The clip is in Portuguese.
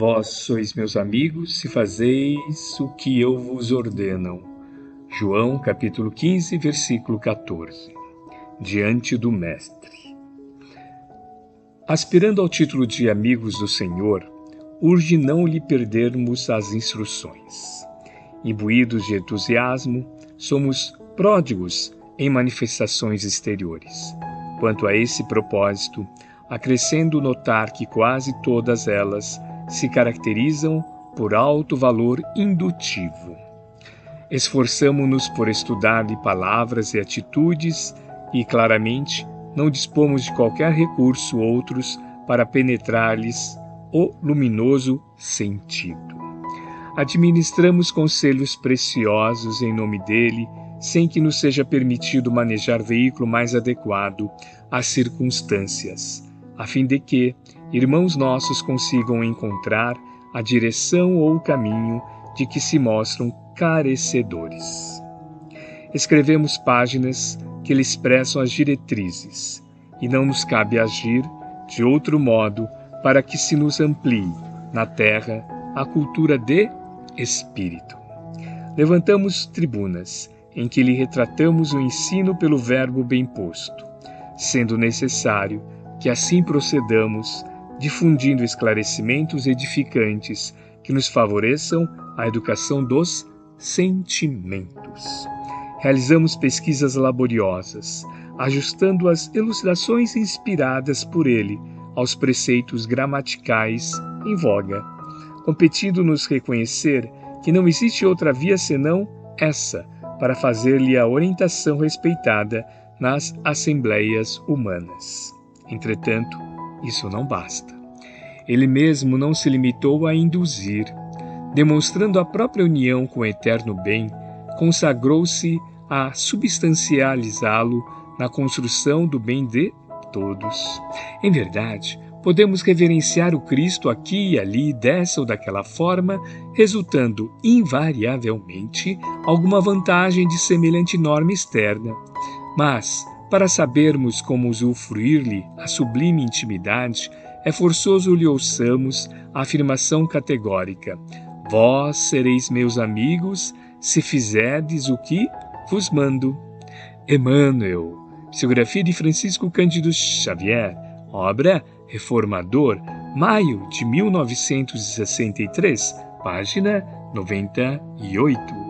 Vós sois meus amigos se fazeis o que eu vos ordeno. João capítulo 15, versículo 14. Diante do Mestre. Aspirando ao título de amigos do Senhor, urge não lhe perdermos as instruções. Imbuídos de entusiasmo, somos pródigos em manifestações exteriores. Quanto a esse propósito, acrescendo notar que quase todas elas se caracterizam por alto valor indutivo. Esforçamo-nos por estudar-lhe palavras e atitudes e, claramente, não dispomos de qualquer recurso outros para penetrar-lhes o luminoso sentido. Administramos conselhos preciosos em nome dele, sem que nos seja permitido manejar veículo mais adequado às circunstâncias, a fim de que, irmãos nossos consigam encontrar a direção ou o caminho de que se mostram carecedores. Escrevemos páginas que lhe expressam as diretrizes, e não nos cabe agir de outro modo para que se nos amplie na terra a cultura de espírito. Levantamos tribunas em que lhe retratamos o ensino pelo verbo bem posto, sendo necessário que assim procedamos difundindo esclarecimentos edificantes que nos favoreçam a educação dos sentimentos. Realizamos pesquisas laboriosas, ajustando as elucidações inspiradas por ele aos preceitos gramaticais em voga, competindo-nos reconhecer que não existe outra via senão essa para fazer-lhe a orientação respeitada nas assembleias humanas. Entretanto, isso não basta. Ele mesmo não se limitou a induzir. Demonstrando a própria união com o eterno bem, consagrou-se a substancializá-lo na construção do bem de todos. Em verdade, podemos reverenciar o Cristo aqui e ali, dessa ou daquela forma, resultando invariavelmente alguma vantagem de semelhante norma externa. Mas, para sabermos como usufruir-lhe a sublime intimidade, é forçoso lhe ouçamos a afirmação categórica: Vós sereis meus amigos se fizerdes o que vos mando. Emmanuel, psicografia de Francisco Cândido Xavier, obra Reformador, maio de 1963, página 98.